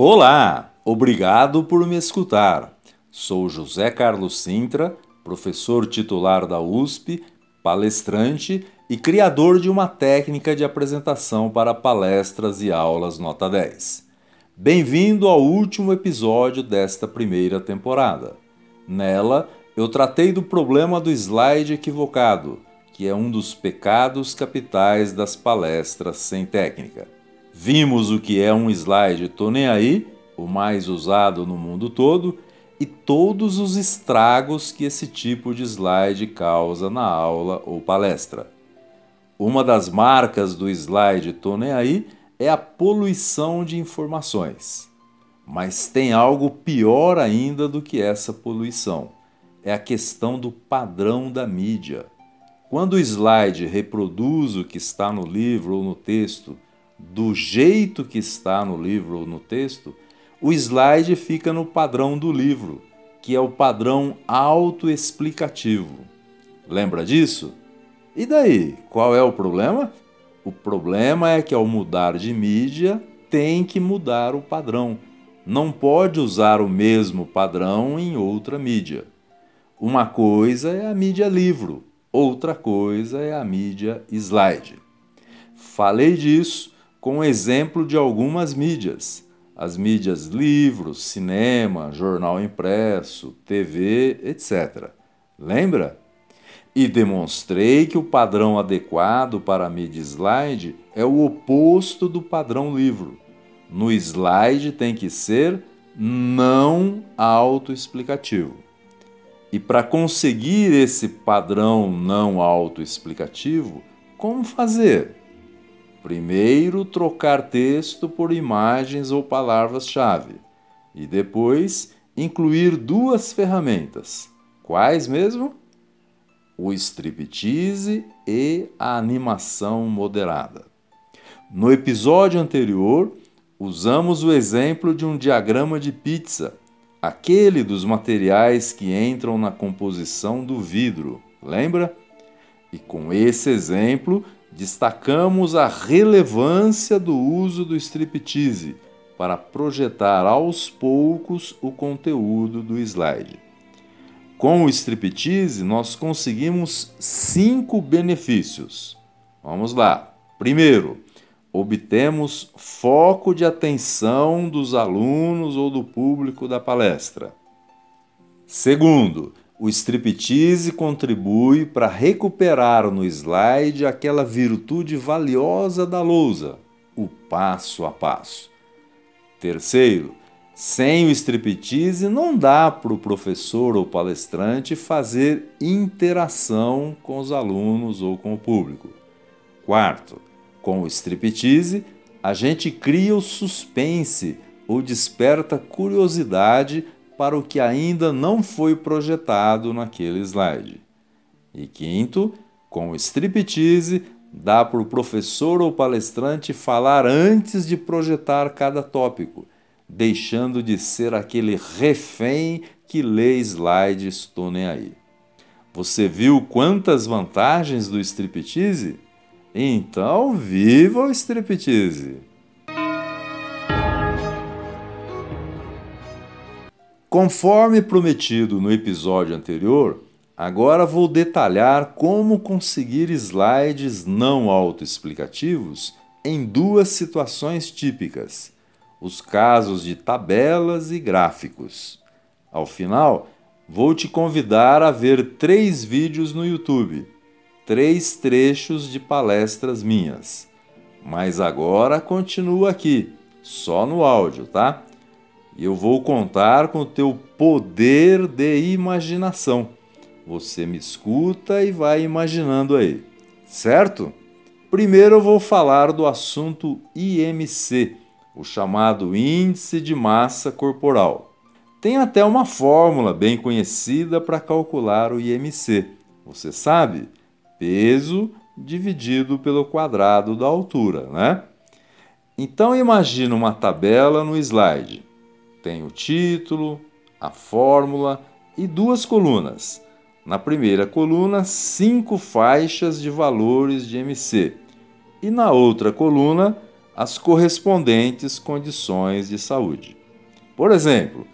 Olá, obrigado por me escutar. Sou José Carlos Sintra, professor titular da USP, palestrante e criador de uma técnica de apresentação para palestras e aulas nota 10. Bem-vindo ao último episódio desta primeira temporada. Nela, eu tratei do problema do slide equivocado, que é um dos pecados capitais das palestras sem técnica. Vimos o que é um slide Tô Nem Aí, o mais usado no mundo todo, e todos os estragos que esse tipo de slide causa na aula ou palestra. Uma das marcas do slide Tô Nem Aí é a poluição de informações. Mas tem algo pior ainda do que essa poluição. É a questão do padrão da mídia. Quando o slide reproduz o que está no livro ou no texto, do jeito que está no livro ou no texto, o slide fica no padrão do livro, que é o padrão autoexplicativo. Lembra disso? E daí, qual é o problema? O problema é que ao mudar de mídia, tem que mudar o padrão. Não pode usar o mesmo padrão em outra mídia. Uma coisa é a mídia livro, outra coisa é a mídia slide. Falei disso com exemplo de algumas mídias, as mídias livros, cinema, jornal impresso, TV, etc. Lembra? E demonstrei que o padrão adequado para a mídia slide é o oposto do padrão livro. No slide tem que ser não autoexplicativo. E para conseguir esse padrão não autoexplicativo, como fazer? Primeiro, trocar texto por imagens ou palavras-chave, e depois incluir duas ferramentas. Quais mesmo? O striptease e a animação moderada. No episódio anterior, usamos o exemplo de um diagrama de pizza, aquele dos materiais que entram na composição do vidro, lembra? E com esse exemplo, destacamos a relevância do uso do striptease para projetar aos poucos o conteúdo do slide. Com o striptease, nós conseguimos cinco benefícios. Vamos lá. Primeiro, obtemos foco de atenção dos alunos ou do público da palestra. Segundo, o striptease contribui para recuperar no slide aquela virtude valiosa da lousa, o passo a passo. Terceiro, sem o striptease não dá para o professor ou palestrante fazer interação com os alunos ou com o público. Quarto, com o striptease, a gente cria o suspense ou desperta curiosidade para o que ainda não foi projetado naquele slide. E quinto, com o striptease, dá para o professor ou palestrante falar antes de projetar cada tópico, deixando de ser aquele refém que lê slides estou nem aí. Você viu quantas vantagens do striptease? Então, viva o striptease! Conforme prometido no episódio anterior, agora vou detalhar como conseguir slides não autoexplicativos em duas situações típicas: os casos de tabelas e gráficos. Ao final, vou te convidar a ver três vídeos no YouTube, três trechos de palestras minhas. Mas agora continua aqui, só no áudio, tá? Eu vou contar com o teu poder de imaginação. Você me escuta e vai imaginando aí, certo? Primeiro eu vou falar do assunto IMC, o chamado Índice de Massa Corporal. Tem até uma fórmula bem conhecida para calcular o IMC. Você sabe? Peso dividido pelo quadrado da altura, né? Então imagina uma tabela no slide tem o título, a fórmula e duas colunas. Na primeira coluna, cinco faixas de valores de MC. E na outra coluna, as correspondentes condições de saúde. Por exemplo,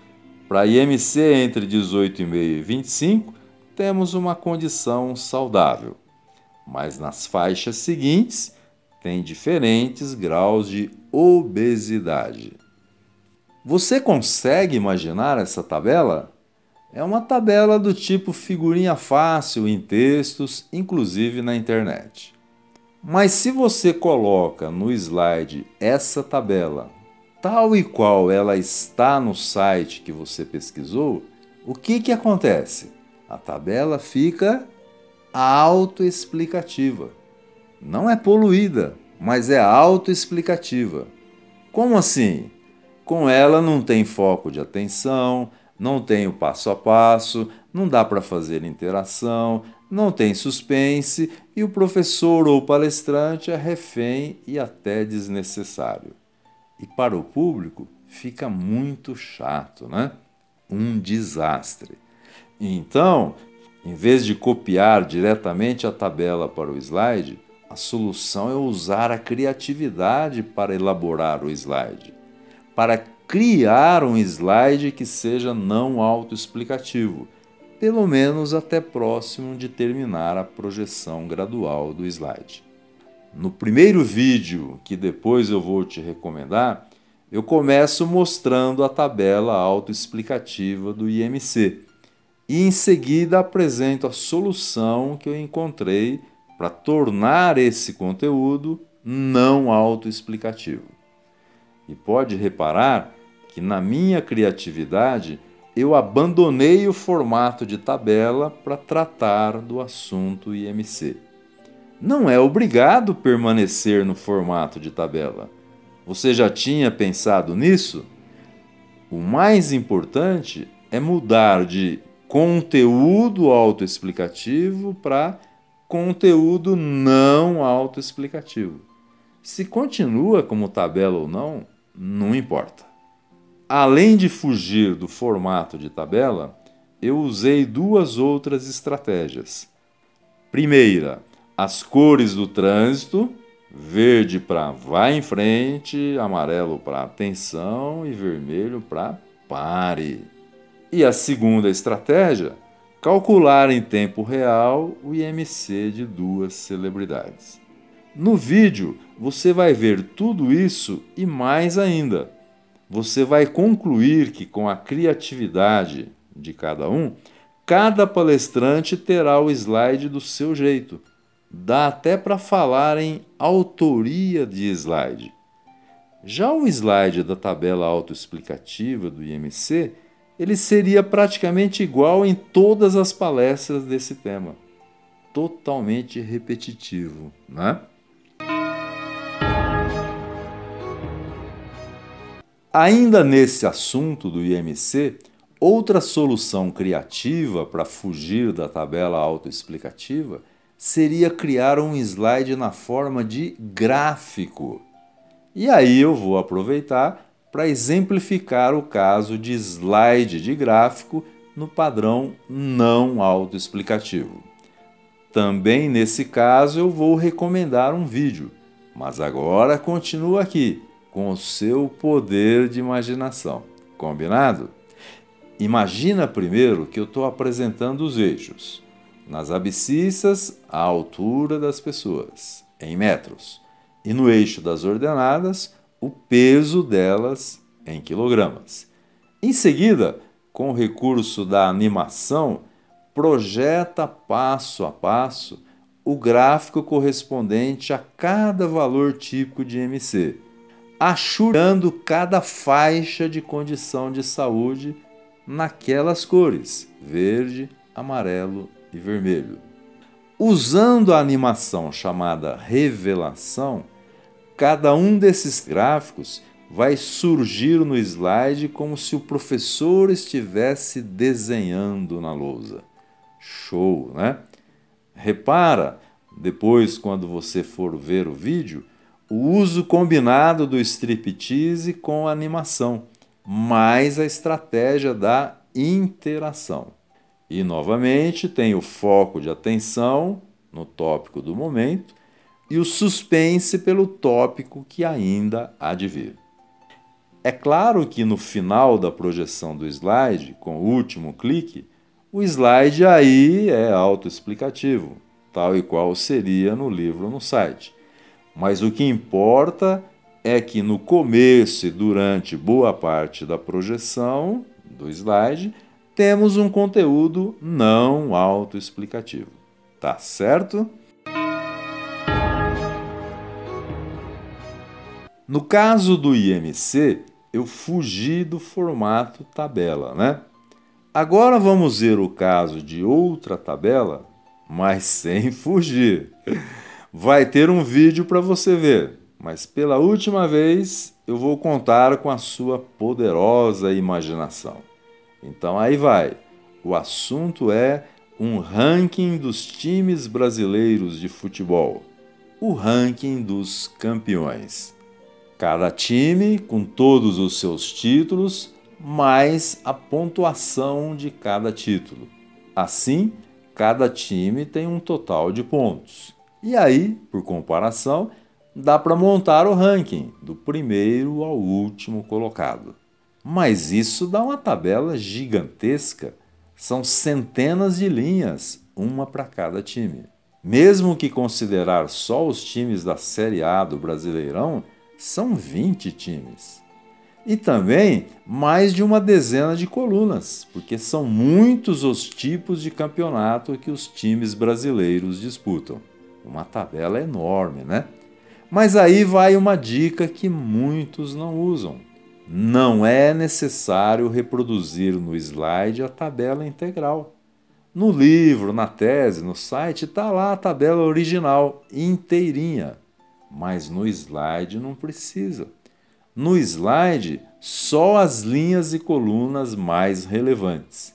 para IMC entre 18,5 e 25, temos uma condição saudável, mas nas faixas seguintes tem diferentes graus de obesidade. Você consegue imaginar essa tabela? É uma tabela do tipo figurinha fácil em textos, inclusive na internet. Mas se você coloca no slide essa tabela tal e qual ela está no site que você pesquisou, o que, que acontece? A tabela fica autoexplicativa. Não é poluída, mas é autoexplicativa. Como assim? Com ela não tem foco de atenção, não tem o passo a passo, não dá para fazer interação, não tem suspense e o professor ou palestrante é refém e até desnecessário. E para o público fica muito chato, né? Um desastre. Então, em vez de copiar diretamente a tabela para o slide, a solução é usar a criatividade para elaborar o slide, para criar um slide que seja não autoexplicativo, pelo menos até próximo de terminar a projeção gradual do slide. No primeiro vídeo, que depois eu vou te recomendar, eu começo mostrando a tabela autoexplicativa do IMC e em seguida apresento a solução que eu encontrei para tornar esse conteúdo não autoexplicativo. E pode reparar que na minha criatividade eu abandonei o formato de tabela para tratar do assunto IMC não é obrigado permanecer no formato de tabela. Você já tinha pensado nisso? O mais importante é mudar de conteúdo autoexplicativo para conteúdo não autoexplicativo. Se continua como tabela ou não, não importa. Além de fugir do formato de tabela, eu usei duas outras estratégias. Primeira, as cores do trânsito: verde para vai em frente, amarelo para atenção e vermelho para pare. E a segunda estratégia: calcular em tempo real o IMC de duas celebridades. No vídeo você vai ver tudo isso e mais ainda. Você vai concluir que com a criatividade de cada um, cada palestrante terá o slide do seu jeito dá até para falar em autoria de slide. Já o slide da tabela autoexplicativa do IMC, ele seria praticamente igual em todas as palestras desse tema. Totalmente repetitivo, né? Ainda nesse assunto do IMC, outra solução criativa para fugir da tabela autoexplicativa seria criar um slide na forma de gráfico. E aí eu vou aproveitar para exemplificar o caso de slide de gráfico no padrão não autoexplicativo. Também nesse caso eu vou recomendar um vídeo, mas agora continua aqui com o seu poder de imaginação. Combinado? Imagina primeiro que eu estou apresentando os eixos nas abscissas a altura das pessoas, em metros, e no eixo das ordenadas o peso delas em quilogramas. Em seguida, com o recurso da animação, projeta passo a passo o gráfico correspondente a cada valor típico de MC, achurando cada faixa de condição de saúde naquelas cores: verde, amarelo e vermelho. Usando a animação chamada revelação, cada um desses gráficos vai surgir no slide como se o professor estivesse desenhando na lousa. Show, né? Repara, depois quando você for ver o vídeo, o uso combinado do striptease com a animação, mais a estratégia da interação. E novamente tem o foco de atenção no tópico do momento, e o suspense pelo tópico que ainda há de vir. É claro que no final da projeção do slide, com o último clique, o slide aí é autoexplicativo, tal e qual seria no livro no site. Mas o que importa é que no começo e durante boa parte da projeção do slide, temos um conteúdo não autoexplicativo. Tá certo? No caso do IMC, eu fugi do formato tabela, né? Agora vamos ver o caso de outra tabela, mas sem fugir. Vai ter um vídeo para você ver, mas pela última vez eu vou contar com a sua poderosa imaginação. Então aí vai. O assunto é um ranking dos times brasileiros de futebol. O ranking dos campeões. Cada time com todos os seus títulos, mais a pontuação de cada título. Assim, cada time tem um total de pontos. E aí, por comparação, dá para montar o ranking do primeiro ao último colocado. Mas isso dá uma tabela gigantesca. São centenas de linhas, uma para cada time. Mesmo que considerar só os times da Série A do Brasileirão, são 20 times. E também mais de uma dezena de colunas, porque são muitos os tipos de campeonato que os times brasileiros disputam. Uma tabela enorme, né? Mas aí vai uma dica que muitos não usam. Não é necessário reproduzir no slide a tabela integral. No livro, na tese, no site, está lá a tabela original, inteirinha. Mas no slide não precisa. No slide, só as linhas e colunas mais relevantes.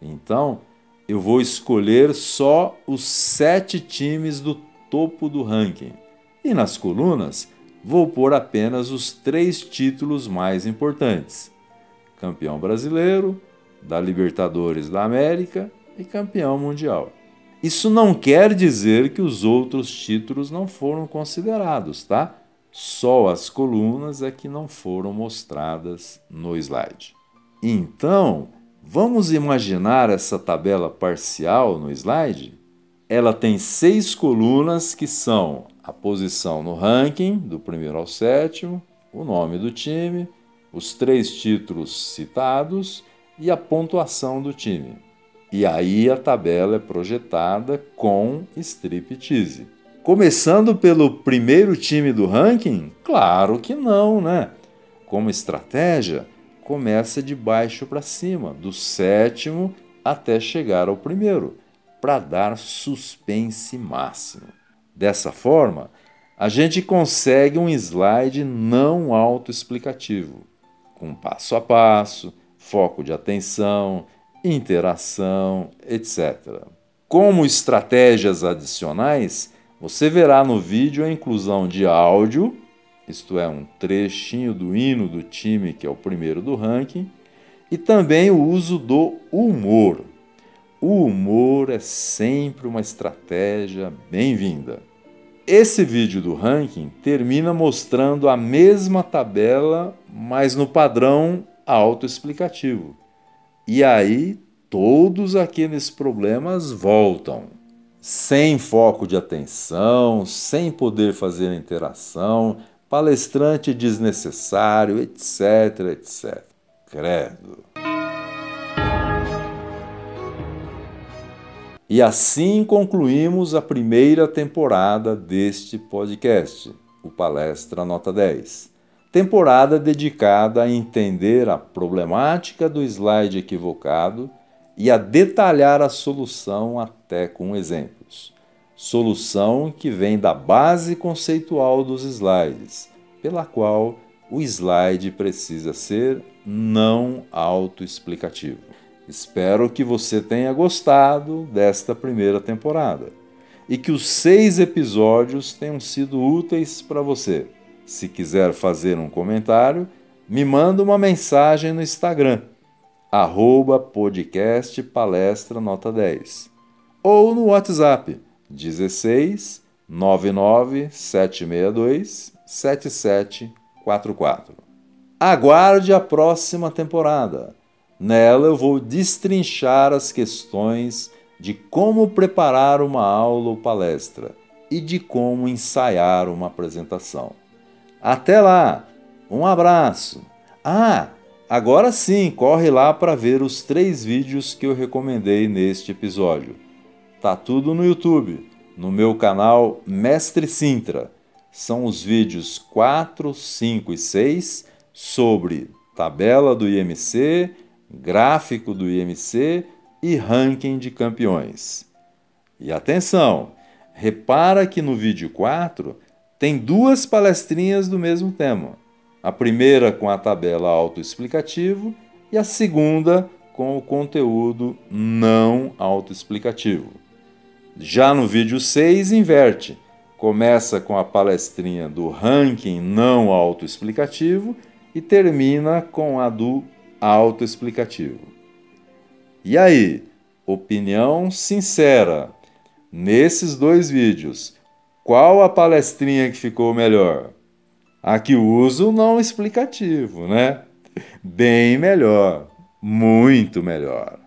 Então, eu vou escolher só os sete times do topo do ranking. E nas colunas, vou pôr apenas os três títulos mais importantes: campeão brasileiro, da Libertadores da América e campeão mundial. Isso não quer dizer que os outros títulos não foram considerados, tá? Só as colunas é que não foram mostradas no slide. Então, vamos imaginar essa tabela parcial no slide? Ela tem seis colunas que são a posição no ranking, do primeiro ao sétimo, o nome do time, os três títulos citados e a pontuação do time. E aí a tabela é projetada com striptease. Começando pelo primeiro time do ranking? Claro que não, né? Como estratégia, começa de baixo para cima, do sétimo até chegar ao primeiro, para dar suspense máximo. Dessa forma, a gente consegue um slide não autoexplicativo, com passo a passo, foco de atenção, interação, etc. Como estratégias adicionais, você verá no vídeo a inclusão de áudio, isto é, um trechinho do hino do time que é o primeiro do ranking, e também o uso do humor. O humor é sempre uma estratégia bem-vinda. Esse vídeo do ranking termina mostrando a mesma tabela, mas no padrão autoexplicativo. E aí todos aqueles problemas voltam. Sem foco de atenção, sem poder fazer interação, palestrante desnecessário, etc, etc. Credo. E assim concluímos a primeira temporada deste podcast, o Palestra Nota 10. Temporada dedicada a entender a problemática do slide equivocado e a detalhar a solução até com exemplos. Solução que vem da base conceitual dos slides, pela qual o slide precisa ser não autoexplicativo. Espero que você tenha gostado desta primeira temporada e que os seis episódios tenham sido úteis para você. Se quiser fazer um comentário, me manda uma mensagem no Instagram, arroba podcast palestra nota 10, ou no WhatsApp 16 99762 7744. Aguarde a próxima temporada. Nela eu vou destrinchar as questões de como preparar uma aula ou palestra e de como ensaiar uma apresentação. Até lá! Um abraço! Ah, agora sim, corre lá para ver os três vídeos que eu recomendei neste episódio. Tá tudo no YouTube, no meu canal Mestre Sintra. São os vídeos 4, 5 e 6 sobre tabela do IMC, gráfico do IMC e ranking de campeões. E atenção, repara que no vídeo 4 tem duas palestrinhas do mesmo tema. A primeira com a tabela autoexplicativo e a segunda com o conteúdo não autoexplicativo. Já no vídeo 6 inverte. Começa com a palestrinha do ranking não autoexplicativo e termina com a do autoexplicativo. E aí, opinião sincera. Nesses dois vídeos, qual a palestrinha que ficou melhor? A que uso não explicativo, né? Bem melhor, muito melhor.